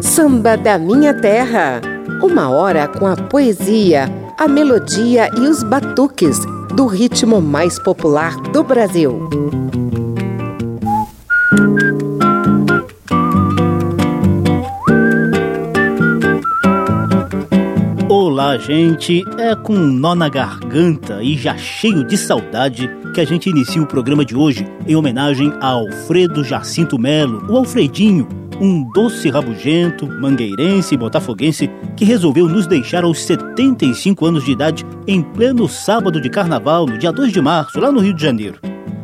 Samba da Minha Terra. Uma hora com a poesia, a melodia e os batuques do ritmo mais popular do Brasil. Olá, gente! É com um nó na garganta e já cheio de saudade que a gente inicia o programa de hoje em homenagem a Alfredo Jacinto Melo, o Alfredinho, um doce rabugento, mangueirense e botafoguense que resolveu nos deixar aos 75 anos de idade em pleno sábado de carnaval, no dia 2 de março, lá no Rio de Janeiro.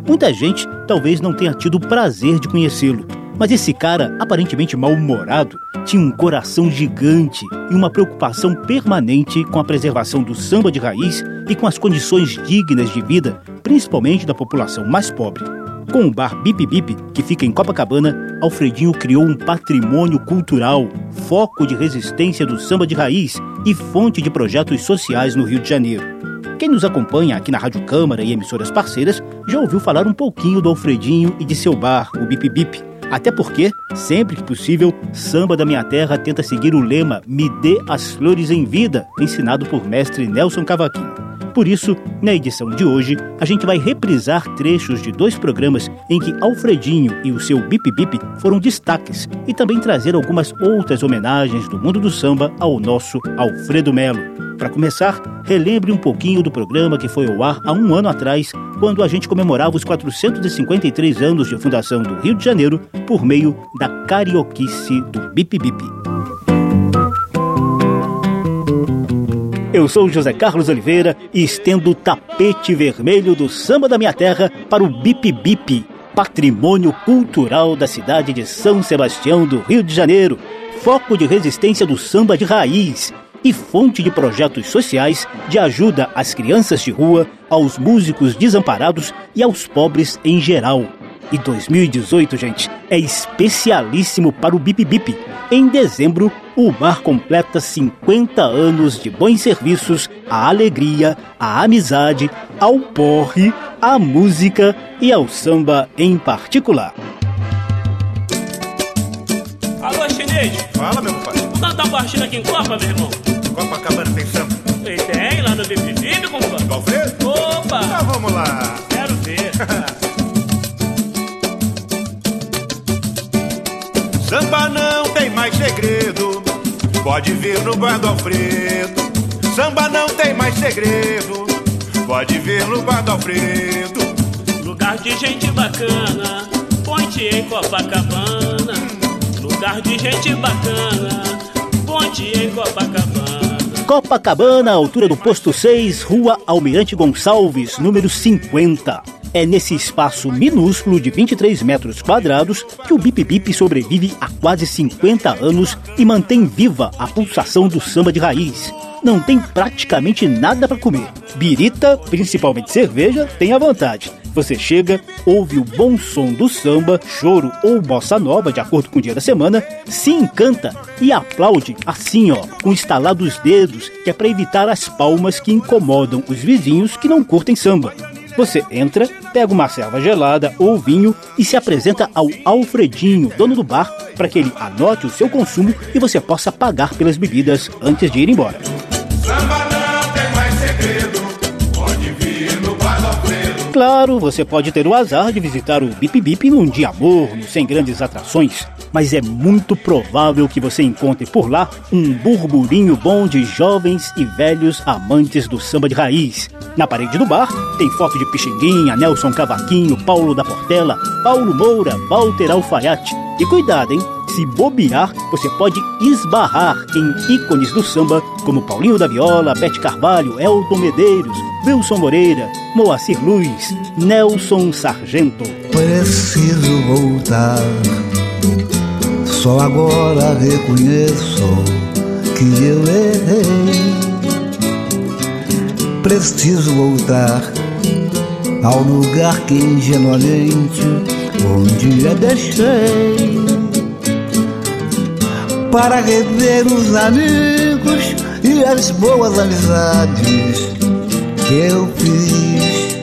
Muita gente talvez não tenha tido o prazer de conhecê-lo, mas esse cara, aparentemente mal-humorado, tinha um coração gigante e uma preocupação permanente com a preservação do samba de raiz e com as condições dignas de vida, principalmente da população mais pobre. Com o bar Bip Bip, que fica em Copacabana, Alfredinho criou um patrimônio cultural, foco de resistência do samba de raiz e fonte de projetos sociais no Rio de Janeiro. Quem nos acompanha aqui na Rádio Câmara e emissoras parceiras já ouviu falar um pouquinho do Alfredinho e de seu bar, o Bip Bip. Até porque, sempre que possível, Samba da Minha Terra tenta seguir o lema Me dê as flores em vida, ensinado por mestre Nelson Cavaquinho. Por isso, na edição de hoje, a gente vai reprisar trechos de dois programas em que Alfredinho e o seu Bip Bip foram destaques e também trazer algumas outras homenagens do mundo do samba ao nosso Alfredo Melo. Para começar, relembre um pouquinho do programa que foi ao ar há um ano atrás, quando a gente comemorava os 453 anos de fundação do Rio de Janeiro por meio da carioquice do Bip Bip. Eu sou José Carlos Oliveira e estendo o tapete vermelho do samba da minha terra para o Bip Bip, patrimônio cultural da cidade de São Sebastião do Rio de Janeiro, foco de resistência do samba de raiz e fonte de projetos sociais de ajuda às crianças de rua, aos músicos desamparados e aos pobres em geral. E 2018, gente, é especialíssimo para o Bip Bip. Em dezembro, o bar completa 50 anos de bons serviços, a alegria, a amizade, ao porre, à música e ao samba em particular. Alô, chinês? Fala, meu pai. Vamos cantar um baixinho aqui em Copa, meu irmão? Copacabana tem samba? E tem lá no Bip Bip, compadre. Alfredo? Opa! Então vamos lá. Quero ver. segredo. Pode vir no bar do Alfredo. Samba não tem mais segredo. Pode vir no bar do Alfredo. Lugar de gente bacana, ponte em Copacabana. Lugar de gente bacana, ponte em Copacabana. Copacabana, altura do posto 6, Rua Almirante Gonçalves, número 50. É nesse espaço minúsculo de 23 metros quadrados que o Bip Bip sobrevive há quase 50 anos e mantém viva a pulsação do samba de raiz. Não tem praticamente nada para comer. Birita, principalmente cerveja, tem à vontade. Você chega, ouve o bom som do samba, choro ou bossa nova, de acordo com o dia da semana, se encanta e aplaude assim, ó, com estalar dos dedos, que é para evitar as palmas que incomodam os vizinhos que não curtem samba. Você entra, pega uma serva gelada ou vinho e se apresenta ao Alfredinho, dono do bar, para que ele anote o seu consumo e você possa pagar pelas bebidas antes de ir embora. Claro, você pode ter o azar de visitar o Bip Bip num dia morno, sem grandes atrações, mas é muito provável que você encontre por lá um burburinho bom de jovens e velhos amantes do samba de raiz. Na parede do bar tem foto de Pixinguinha, Nelson Cavaquinho, Paulo da Portela, Paulo Moura, Walter Alfaiate. E cuidado, hein? Se bobear, você pode esbarrar em ícones do samba como Paulinho da Viola, Bete Carvalho, Elton Medeiros, Wilson Moreira, Moacir Luiz, Nelson Sargento. Preciso voltar. Só agora reconheço que eu errei. Preciso voltar ao lugar que ingenuamente um dia deixei para rever os amigos e as boas amizades que eu fiz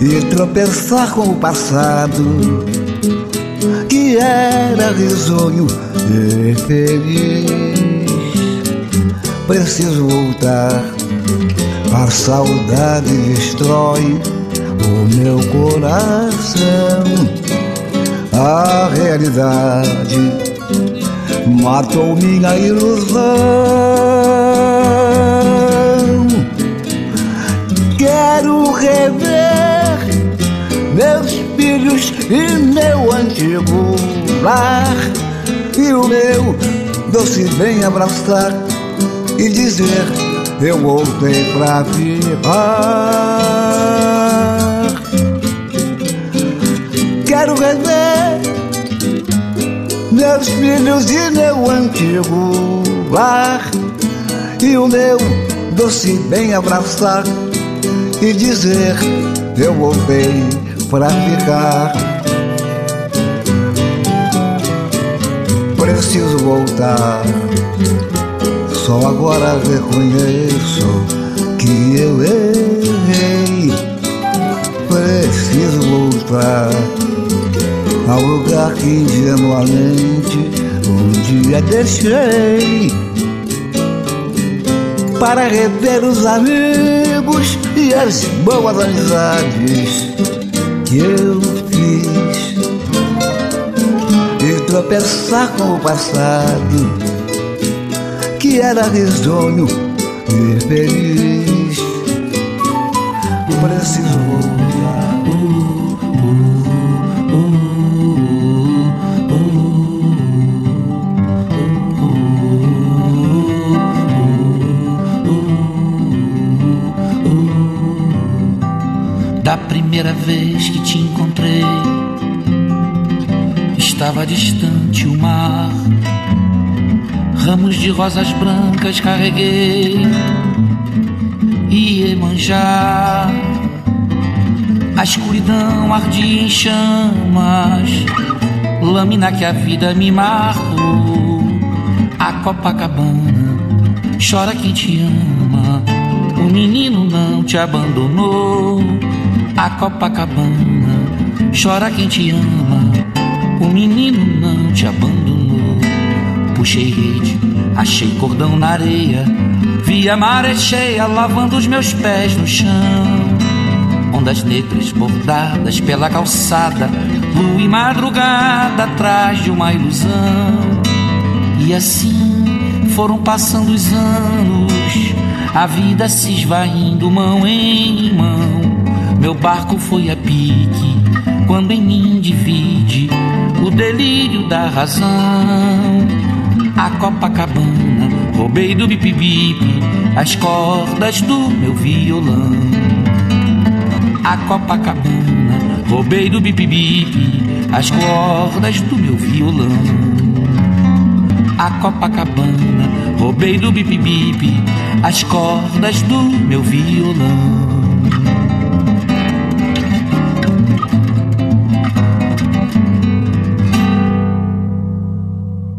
e tropeçar com o passado era risonho e feliz. Preciso voltar, a saudade destrói o meu coração. A realidade matou minha ilusão. Quero rever meus filhos e meu antigo lar e o meu doce bem abraçar e dizer eu voltei pra ficar. Quero rever meus filhos e meu antigo lar e o meu doce bem abraçar e dizer eu voltei pra ficar. Preciso voltar. Só agora reconheço que eu errei. Preciso voltar ao lugar que ingenuamente um dia deixei para rever os amigos e as boas amizades que eu fiz e tropeçar com o passado que era risonho e feliz. Preciso voltar. Primeira vez que te encontrei, estava distante o mar. Ramos de rosas brancas carreguei e manjar. A escuridão ardia em chamas, lâmina que a vida me marcou. A Copacabana chora quem te ama, o menino não te abandonou. A Copacabana chora quem te ama, o menino não te abandonou. Puxei rede, achei cordão na areia, vi a maré cheia lavando os meus pés no chão. Ondas negras bordadas pela calçada, lua e madrugada atrás de uma ilusão. E assim foram passando os anos, a vida se esvaindo mão em mão. Meu barco foi a pique, quando em mim divide o delírio da razão. A Copacabana, roubei do bip-bip as cordas do meu violão. A Copacabana, roubei do bip-bip as cordas do meu violão. A Copacabana, roubei do bip-bip as cordas do meu violão.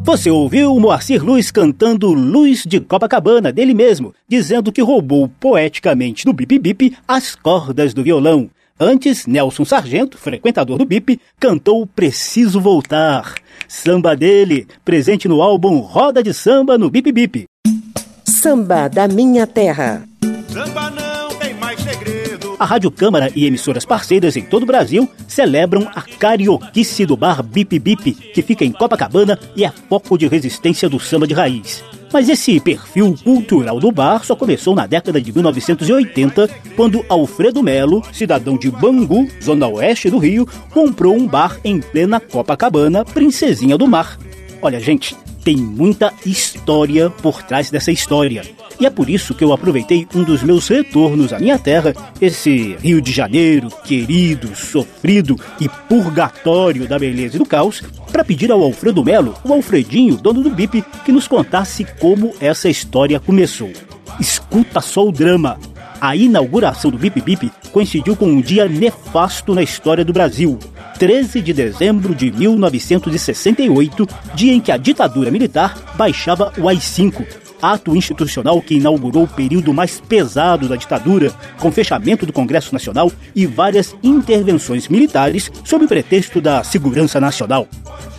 Você ouviu o Moacir Luz cantando Luz de Copacabana, dele mesmo, dizendo que roubou poeticamente do Bip Bip as cordas do violão. Antes, Nelson Sargento, frequentador do Bip, cantou Preciso Voltar. Samba dele, presente no álbum Roda de Samba no Bip Bip. Samba da Minha Terra. Samba A Rádio Câmara e emissoras parceiras em todo o Brasil celebram a carioquice do bar Bip Bip, que fica em Copacabana e é foco de resistência do samba de raiz. Mas esse perfil cultural do bar só começou na década de 1980, quando Alfredo Melo, cidadão de Bangu, zona oeste do Rio, comprou um bar em plena Copacabana, Princesinha do Mar. Olha, gente, tem muita história por trás dessa história. E é por isso que eu aproveitei um dos meus retornos à minha terra, esse Rio de Janeiro, querido, sofrido e purgatório da beleza e do caos, para pedir ao Alfredo Melo, o Alfredinho, dono do BIP, que nos contasse como essa história começou. Escuta só o drama. A inauguração do Bip Bip coincidiu com um dia nefasto na história do Brasil. 13 de dezembro de 1968, dia em que a ditadura militar baixava o AI-5, ato institucional que inaugurou o período mais pesado da ditadura, com fechamento do Congresso Nacional e várias intervenções militares sob pretexto da segurança nacional.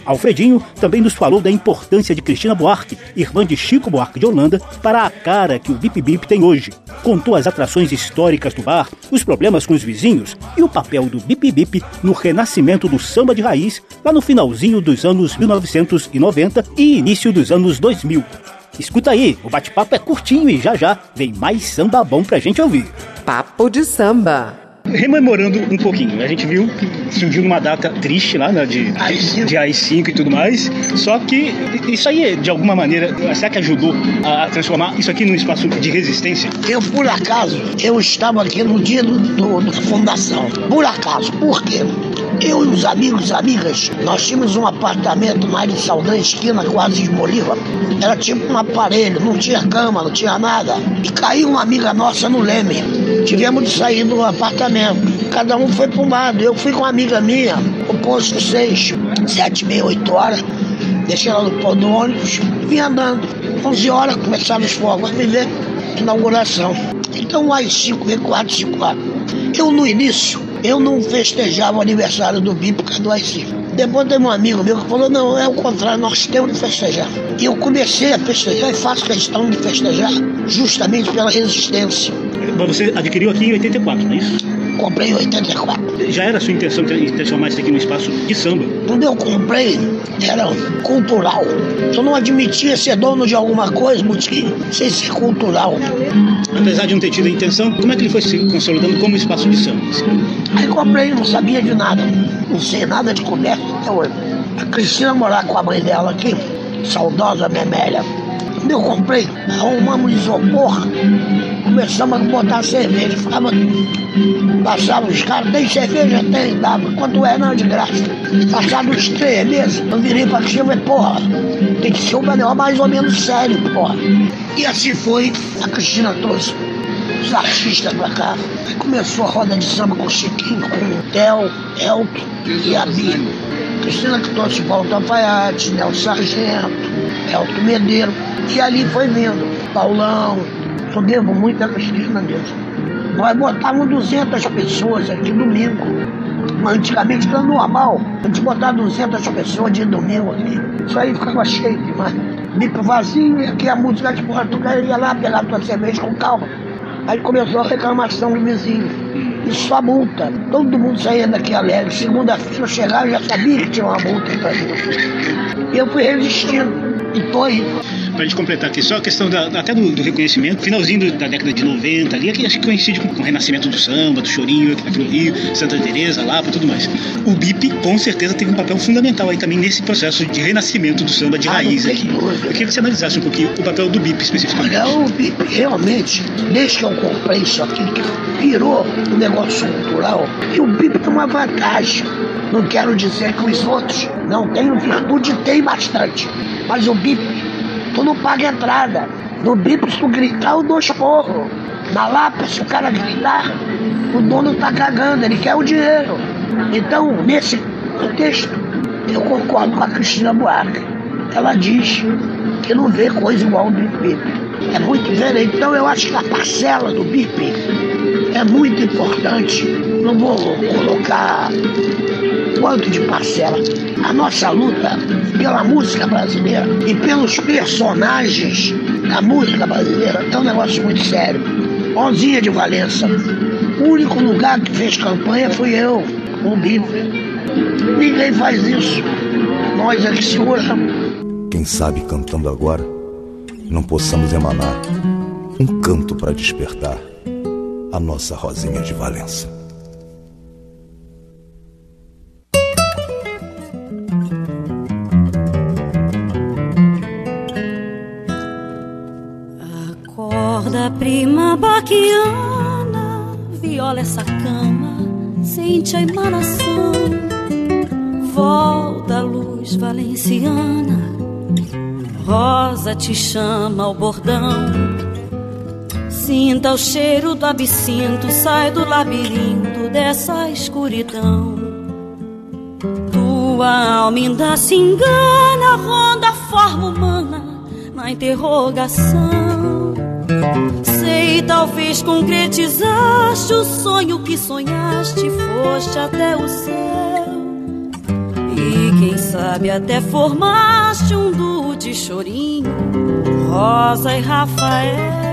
Alfredinho também nos falou da importância de Cristina Buarque, irmã de Chico Buarque de Holanda, para a cara que o Bip Bip tem hoje. Contou as atrações históricas do bar, os problemas com os vizinhos e o papel do Bip Bip no renascimento do samba de raiz lá no finalzinho dos anos 1990 e início dos anos 2000. Escuta aí, o bate-papo é curtinho e já já vem mais samba bom pra gente ouvir. Papo de samba rememorando um pouquinho, a gente viu que surgiu numa data triste lá, né, de, de AI-5 e tudo mais, só que isso aí, de alguma maneira, será que ajudou a transformar isso aqui num espaço de resistência? Eu, por acaso, eu estava aqui no dia do, do, do fundação, por acaso, por quê? Eu e os amigos amigas, nós tínhamos um apartamento na de Saldanha, esquina quase de Bolívar. Era tipo um aparelho, não tinha cama, não tinha nada. E caiu uma amiga nossa no Leme. Tivemos de sair do apartamento. Cada um foi para lado. Eu fui com uma amiga minha, o posto 6, 7, meia, 8 horas. Deixei ela no pão do ônibus, vim andando. 11 horas começaram os fogos, me ver inauguração. Então, mais 5, V4, 5, 4. Eu, no início, eu não festejava o aniversário do BIP por causa do AI-5. Depois tem um amigo meu que falou, não, é o contrário, nós temos que festejar. E eu comecei a festejar e faço questão de festejar justamente pela resistência. Mas você adquiriu aqui em 84, não é isso? Comprei em 84. Já era a sua intenção transformar isso aqui num espaço de samba? Quando eu comprei, era cultural. Eu não admitia ser dono de alguma coisa, porque sem ser cultural. Apesar de não ter tido a intenção, como é que ele foi se consolidando como espaço de samba? Aí comprei, não sabia de nada. Não sei nada de comércio até hoje. A Cristina morar com a mãe dela aqui, saudosa Memélia. Quando eu comprei, arrumamos isopor, começamos a botar cerveja. Ficava, passava os caras, tem cerveja? Tem, dava. Quanto é? Não, de graça. Passados uns três meses, eu virei pra Cristina e falei, porra, tem que ser um negócio mais ou menos sério, porra. E assim foi, a Cristina trouxe os artistas pra cá. Aí começou a roda de samba com o Chiquinho, com o Theo, Elton e a Bíblia. Cristina que trouxe Walter Alfaiate, Nelson Sargento, Elton Medeiro. E ali foi vindo. Paulão, eu devo muito a Cristina mesmo. Nós botávamos 200 pessoas aqui domingo. Antigamente era normal. A gente botava 200 pessoas de domingo aqui. Isso aí ficava cheio demais. Bico vazio, e aqui a música de tu ia lá pegar tua cerveja com calma. Aí começou a reclamação do vizinho. E só multa. Todo mundo saía daqui alegre. Segunda-feira eu chegava já sabia que tinha uma multa pra mim. E eu fui resistindo. E aí para a gente completar aqui, só a questão da, até do, do, reconhecimento, finalzinho da década de 90 ali, que acho que coincide com, com, o renascimento do samba, do chorinho aqui no Rio, Santa Teresa, Lapa, tudo mais. O BIP com certeza teve um papel fundamental aí também nesse processo de renascimento do samba de ah, raiz aqui. Eu queria que você analisasse um pouquinho o papel do BIP especificamente. Olha, o BIP realmente, desde que eu comprei isso aqui, que virou um negócio cultural, e o BIP tem uma vantagem. Não quero dizer que os outros não tenham virtude, tem bastante. Mas o BIP tu não paga entrada. No bip, se tu gritar, eu dou esporro. Na Lapa, se o cara gritar, o dono tá cagando, ele quer o dinheiro. Então, nesse contexto, eu concordo com a Cristina Buarque. Ela diz que não vê coisa igual ao Bip Bip. É muito diferente. Então, eu acho que a parcela do Bip é muito importante. Não vou colocar quanto de parcela. A nossa luta pela música brasileira e pelos personagens da música brasileira é um negócio muito sério. Ozinha de Valença. O único lugar que fez campanha fui eu, o Bibo. Ninguém faz isso. Nós é que seguramos. Quem sabe cantando agora, não possamos emanar um canto para despertar a nossa Rosinha de Valença. Prima baquiana, viola essa cama, sente a emanação. Volta a luz valenciana, rosa te chama ao bordão. Sinta o cheiro do absinto, sai do labirinto dessa escuridão. Tua alma ainda se engana, ronda a forma humana na interrogação. Sei, talvez concretizaste o sonho que sonhaste, foste até o céu. E quem sabe até formaste um duo de chorinho, Rosa e Rafael.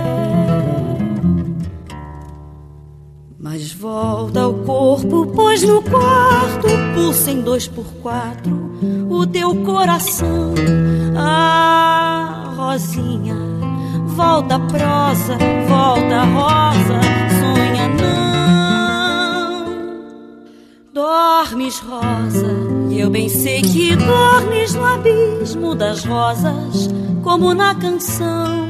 Mas volta ao corpo, pois no quarto pulsa em dois por quatro o teu coração. Ah, Rosinha, volta prosa, volta rosa, sonha não. Dormes, rosa, e eu bem sei que dormes no abismo das rosas, como na canção.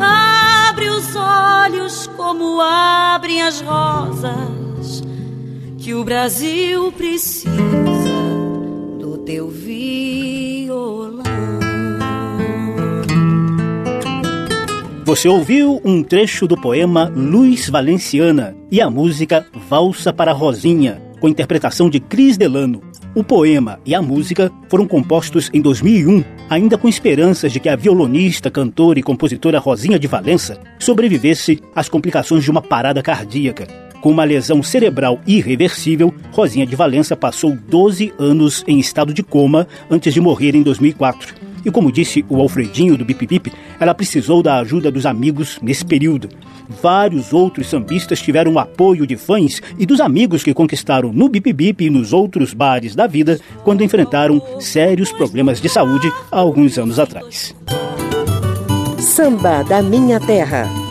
Abre os olhos como abrem as rosas, que o Brasil precisa do teu violão. Você ouviu um trecho do poema Luz Valenciana e a música Valsa para Rosinha, com interpretação de Cris Delano. O poema e a música foram compostos em 2001, ainda com esperanças de que a violonista, cantora e compositora Rosinha de Valença sobrevivesse às complicações de uma parada cardíaca. Com uma lesão cerebral irreversível, Rosinha de Valença passou 12 anos em estado de coma antes de morrer em 2004. E como disse o Alfredinho do Bip Bip, ela precisou da ajuda dos amigos nesse período. Vários outros sambistas tiveram o apoio de fãs e dos amigos que conquistaram no Bip Bip e nos outros bares da vida quando enfrentaram sérios problemas de saúde há alguns anos atrás. Samba da Minha Terra.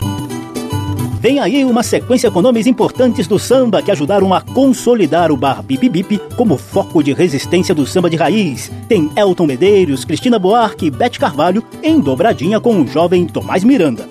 Vem aí uma sequência com nomes importantes do samba que ajudaram a consolidar o bar Bip Bip como foco de resistência do samba de raiz. Tem Elton Medeiros, Cristina Buarque e Bete Carvalho em dobradinha com o jovem Tomás Miranda.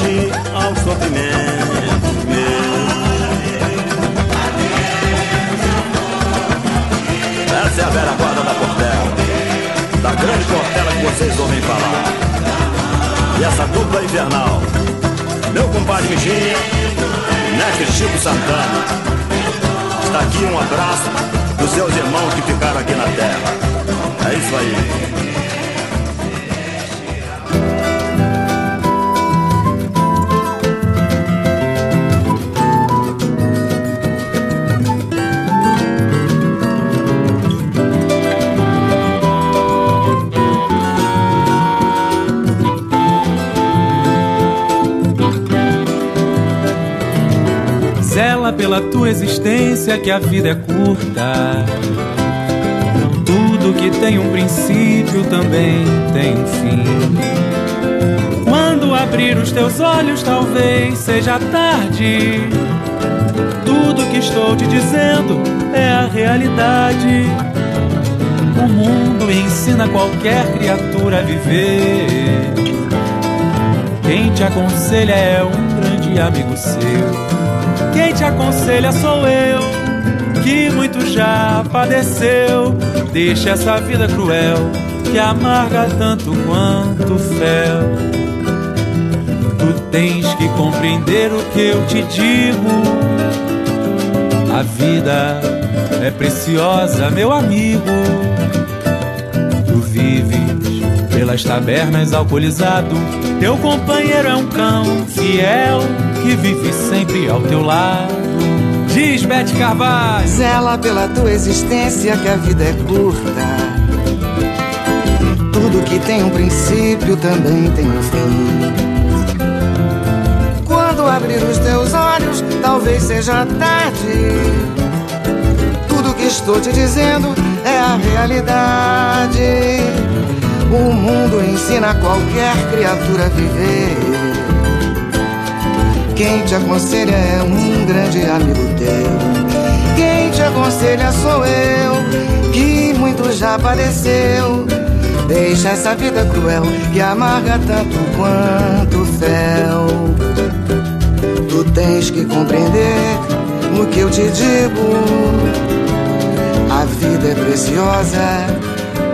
Ao sofrimento meu. Essa é a velha guarda da Portela, da grande Portela que vocês ouvem falar. E essa dupla infernal, meu compadre Michinha, mestre Chico Santana. Está aqui um abraço dos seus irmãos que ficaram aqui na terra. É isso aí. Pela tua existência que a vida é curta. Tudo que tem um princípio também tem um fim. Quando abrir os teus olhos, talvez seja tarde. Tudo que estou te dizendo é a realidade. O mundo ensina qualquer criatura a viver. Quem te aconselha é um grande amigo seu. Quem te aconselha sou eu, que muito já padeceu. Deixa essa vida cruel, que amarga tanto quanto o fel. Tu tens que compreender o que eu te digo. A vida é preciosa, meu amigo. Tu vives pelas tabernas alcoolizado. Teu companheiro é um cão fiel que vive sempre ao teu lado. Diz Bete Carvalho. Zela pela tua existência que a vida é curta. Tudo que tem um princípio também tem um fim. Quando abrir os teus olhos, talvez seja tarde. Tudo que estou te dizendo é a realidade. O mundo ensina qualquer criatura a viver. Quem te aconselha é um grande amigo teu. Quem te aconselha sou eu, que muito já padeceu. Deixa essa vida cruel que amarga tanto quanto fel. Tu tens que compreender o que eu te digo. A vida é preciosa,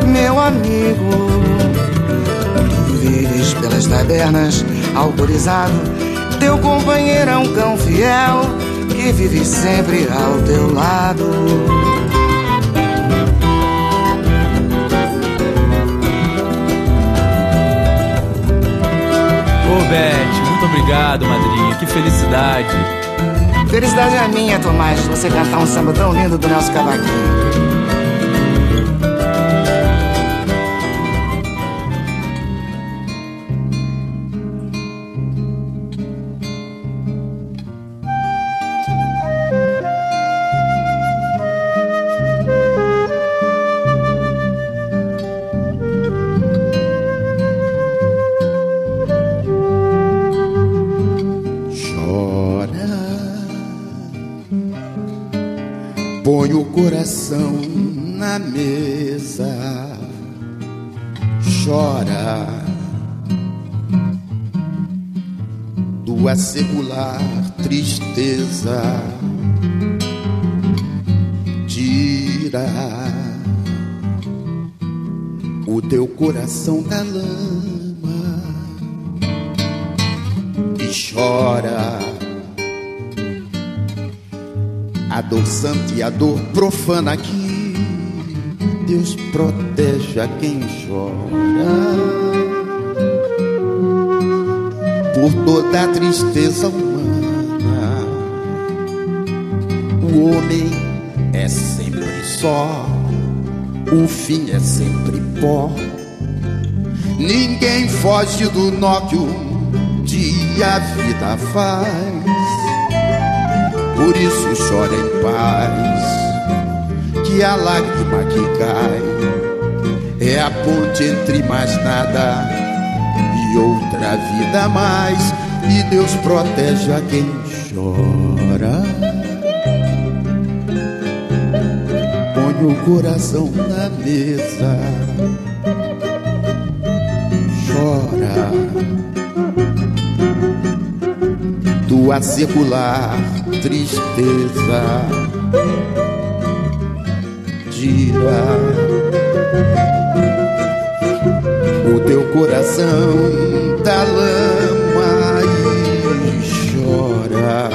meu amigo. Tu vives pelas tabernas, autorizado. Teu companheiro é um cão fiel que vive sempre ao teu lado. Ô Bete, muito obrigado, madrinha. Que felicidade. Felicidade é minha, Tomás, você cantar um samba tão lindo do Nelson Cavaquinho. Põe o coração na mesa. Chora, tua secular tristeza. Tira o teu coração da lama e chora. Dor santa e a dor profana que Deus protege a quem chora. Por toda a tristeza humana, o homem é sempre só, o fim é sempre pó. Ninguém foge do nó que um dia a vida faz. Por isso chora em paz, que a lágrima que cai é a ponte entre mais nada e outra vida a mais. E Deus protege a quem chora. Põe o coração na mesa, chora. Tua secular tristeza tira o teu coração da lama e chora.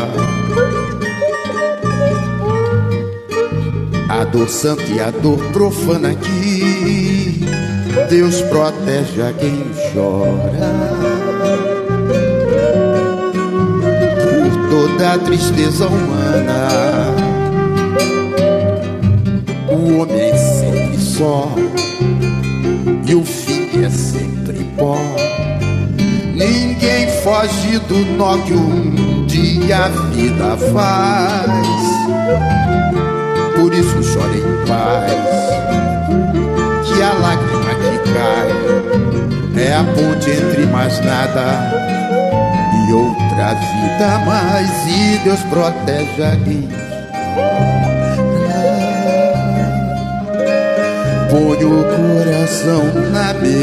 A dor santa e a dor profana que Deus protege a quem chora. Toda a tristeza humana, o homem é sempre só e o fim é sempre pó. Ninguém foge do nó que um dia a vida faz. Por isso chora em paz, que a lágrima que cai é a ponte entre mais nada outra vida mais. E Deus protege a quem põe o coração na mesa.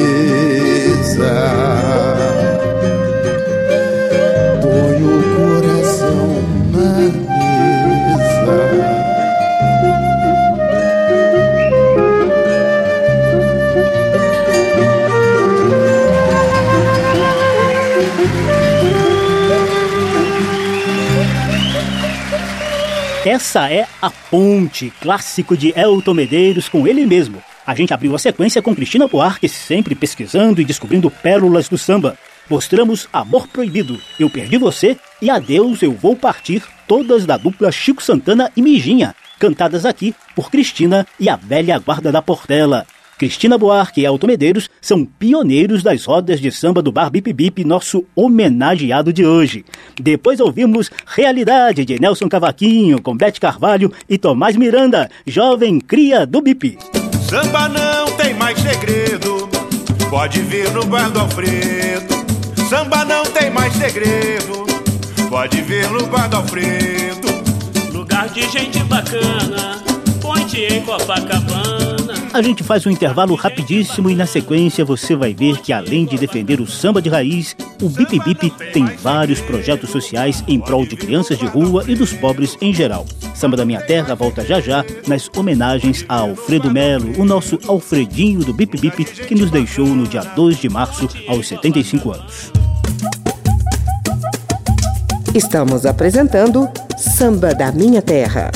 Essa é A Ponte, clássico de Elton Medeiros com ele mesmo. A gente abriu a sequência com Cristina Buarque, sempre pesquisando e descobrindo pérolas do samba. Mostramos Amor Proibido, Eu Perdi Você e Adeus Eu Vou Partir, todas da dupla Chico Santana e Mijinha, cantadas aqui por Cristina e a velha guarda da Portela. Cristina Buarque e Elton Medeiros são pioneiros das rodas de samba do Bar Bip Bip, nosso homenageado de hoje. Depois ouvimos Realidade de Nelson Cavaquinho, com Bete Carvalho e Tomás Miranda, jovem cria do Bip. Samba não tem mais segredo, pode vir no bar do Alfredo. Samba não tem mais segredo, pode vir no bar do Alfredo. Lugar de gente bacana, ponte em Copacabana. A gente faz um intervalo rapidíssimo e na sequência você vai ver que além de defender o samba de raiz, o Bip Bip tem vários projetos sociais em prol de crianças de rua e dos pobres em geral. Samba da Minha Terra volta já já nas homenagens a Alfredo Melo, o nosso Alfredinho do Bip Bip, que nos deixou no dia 2 de março aos 75 anos. Estamos apresentando Samba da Minha Terra.